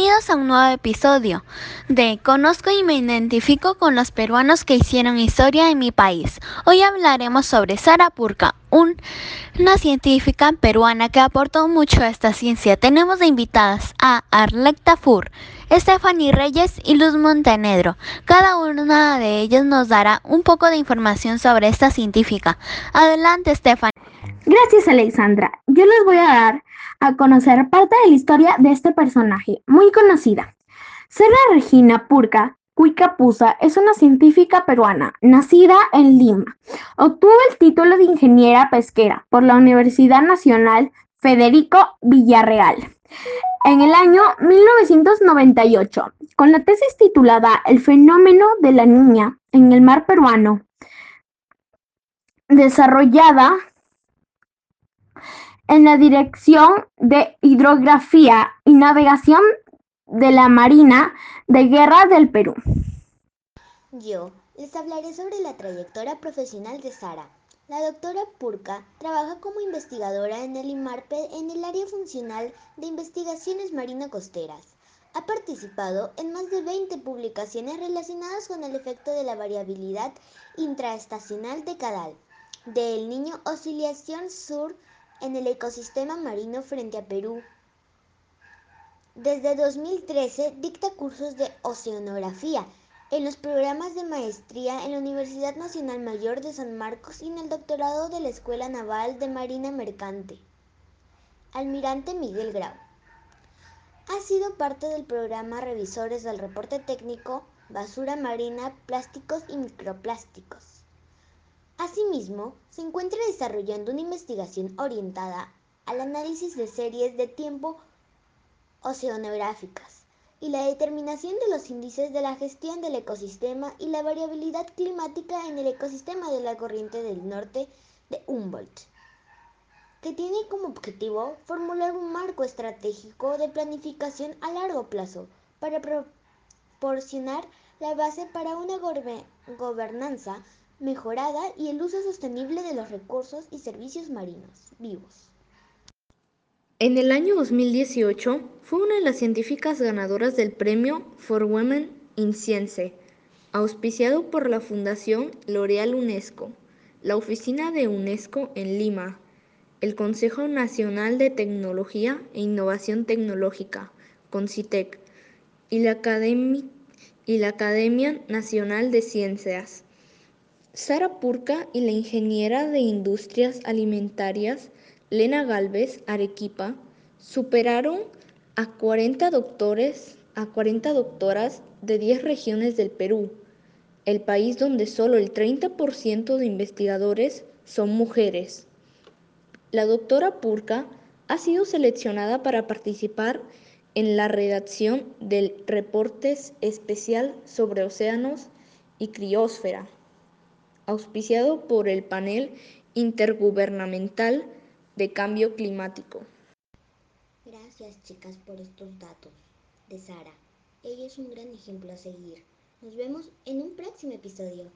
Bienvenidos a un nuevo episodio de Conozco y me identifico con los peruanos que hicieron historia en mi país. Hoy hablaremos sobre Sara Purka, una científica peruana que aportó mucho a esta ciencia. Tenemos de invitadas a Arlecta Fur, Stephanie Reyes y Luz Montenegro. Cada una de ellas nos dará un poco de información sobre esta científica. Adelante, Stephanie. Gracias, Alexandra. Yo les voy a dar a conocer parte de la historia de este personaje muy conocida. Sara Regina Purca Cuicapuza es una científica peruana, nacida en Lima. Obtuvo el título de ingeniera pesquera por la Universidad Nacional Federico Villarreal en el año 1998, con la tesis titulada El fenómeno de la niña en el mar peruano, desarrollada en la Dirección de Hidrografía y Navegación de la Marina de Guerra del Perú. Yo les hablaré sobre la trayectoria profesional de Sara. La doctora Purka trabaja como investigadora en el IMARPE en el área funcional de investigaciones marino-costeras. Ha participado en más de 20 publicaciones relacionadas con el efecto de la variabilidad intraestacional decadal del Niño Oscilación Sur en el ecosistema marino frente a Perú. Desde 2013 dicta cursos de oceanografía en los programas de maestría en la Universidad Nacional Mayor de San Marcos y en el doctorado de la Escuela Naval de Marina Mercante. Almirante Miguel Grau. Ha sido parte del programa Revisores del Reporte Técnico Basura Marina, Plásticos y Microplásticos Asimismo, se encuentra desarrollando una investigación orientada al análisis de series de tiempo oceanográficas y la determinación de los índices de la gestión del ecosistema y la variabilidad climática en el ecosistema de la corriente del norte de Humboldt, que tiene como objetivo formular un marco estratégico de planificación a largo plazo para proporcionar la base para una gobernanza mejorada y el uso sostenible de los recursos y servicios marinos vivos. En el año 2018 fue una de las científicas ganadoras del premio For Women in Science, auspiciado por la Fundación L'Oreal UNESCO, la Oficina de UNESCO en Lima, el Consejo Nacional de Tecnología e Innovación Tecnológica, CONCITEC, y la, y la Academia Nacional de Ciencias. Sara Purca y la ingeniera de Industrias Alimentarias Lena Galvez Arequipa superaron a 40 doctores, a 40 doctoras de 10 regiones del Perú, el país donde solo el 30% de investigadores son mujeres. La doctora Purca ha sido seleccionada para participar en la redacción del Reportes Especial sobre Océanos y Criósfera auspiciado por el Panel Intergubernamental de Cambio Climático. Gracias chicas por estos datos de Sara. Ella es un gran ejemplo a seguir. Nos vemos en un próximo episodio.